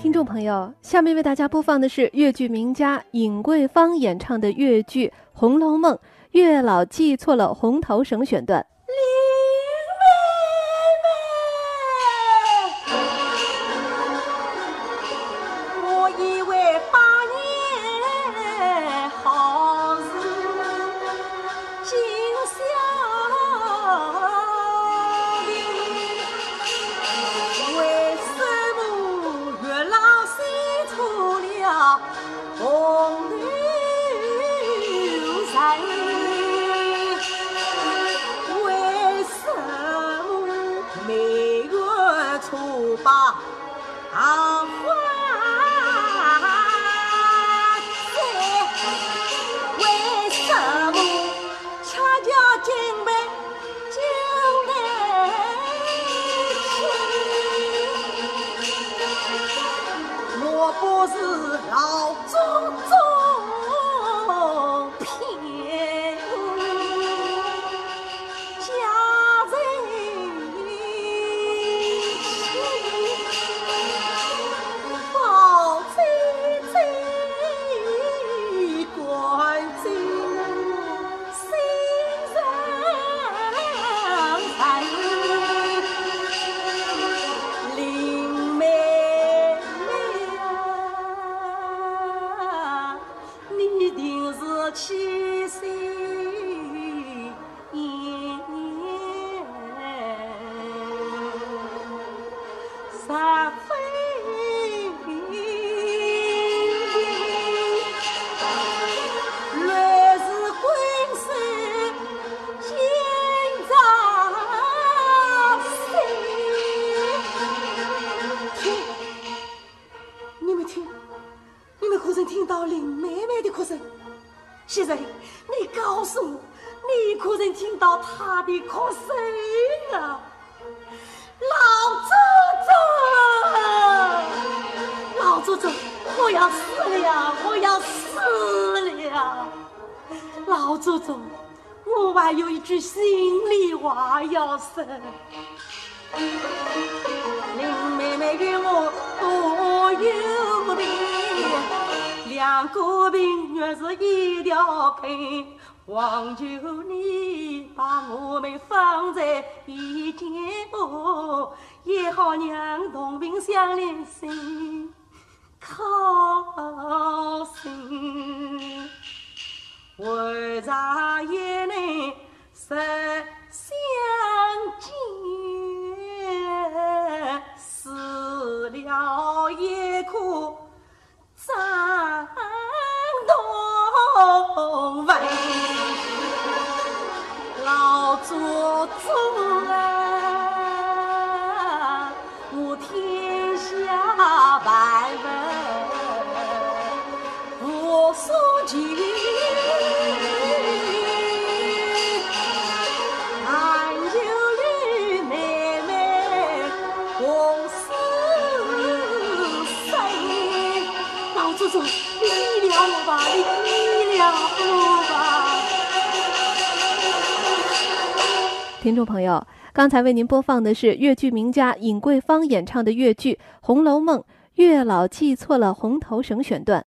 听众朋友，下面为大家播放的是越剧名家尹桂芳演唱的越剧《红楼梦》月老记错了红头绳选段。我七岁年十分乱世滚石今朝谁？听，你们听，你们可曾听到林妹妹的哭声？现在，你告诉我，你可曾听到他的哭声啊？老祖宗，老祖宗，我要死了，我要死了！老祖宗，我还有一句心里话要说。林妹妹与我两个病原是一条根。望求你把我们放在一间屋，也好让同病相怜心靠心。为啥也能实相见？死了也可为老祖宗啊！我天下万物我所求。俺有与妹妹共死生，老祖宗，你了我吧，你了我吧。听众朋友，刚才为您播放的是越剧名家尹桂芳演唱的越剧《红楼梦》月老记错了红头绳选段。